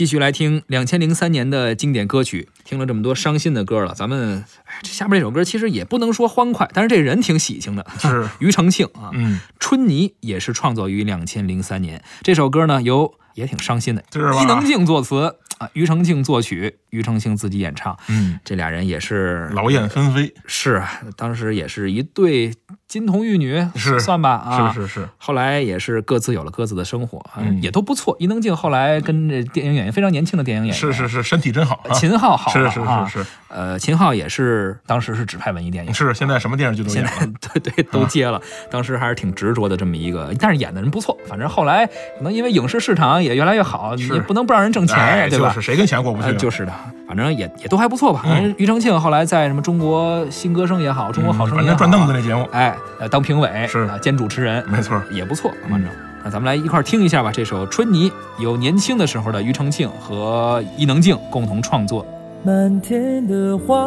继续来听两千零三年的经典歌曲，听了这么多伤心的歌了，咱们哎，这下面这首歌其实也不能说欢快，但是这人挺喜庆的，是。庾澄庆啊，嗯，春泥也是创作于两千零三年。这首歌呢，由也挺伤心的，是伊能静作词啊，庾澄庆作曲，庾澄庆自己演唱。嗯，这俩人也是劳燕分飞，是啊，当时也是一对金童玉女，是。算吧啊，是是是，后来也是各自有了各自的生活，也都不错。伊能静后来跟这电影演员非常年轻的电影演员。是是是，身体真好。啊，秦昊好是是是是。呃，秦昊也是当时是指派文艺电影，是，现在什么电视剧都现演在了，对对都接了，当时还是挺执着的这么一个，但是演的人不错。反正后来可能因为影视市场也越来越好，也不能不让人挣钱呀，哎，对吧就是？谁跟钱过不去？就是的，反正也也都还不错吧。嗯反正庾澄庆后来在什么中国新歌声也好，中国好声音也好，反正转凳子那节目，哎，呃，当评委是啊兼主持人，没错也不错，反正。那咱们来一块儿听一下吧，这首《春泥》由年轻的时候的庾澄庆和伊能静共同创作。漫天的花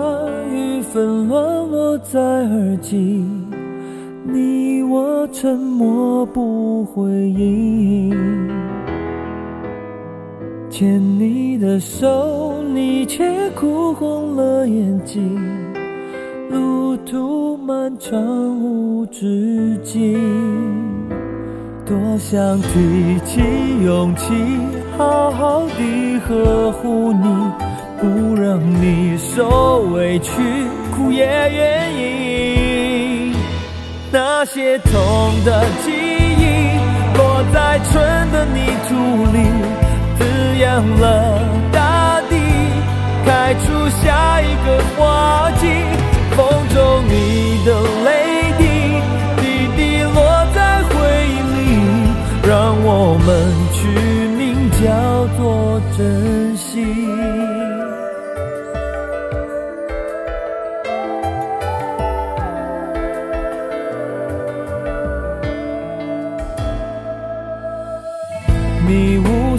雨纷乱落在耳际，你我沉默不回应。牵你的手，你却哭红了眼睛。路途漫长无止境，多想提起勇气，好好地呵护你。不让你受委屈，哭也愿意。那些痛的记忆，落在春的泥土里，了大地，开出下一个花季。风中你的泪滴，滴滴落在回忆里，让我们取名叫做珍惜。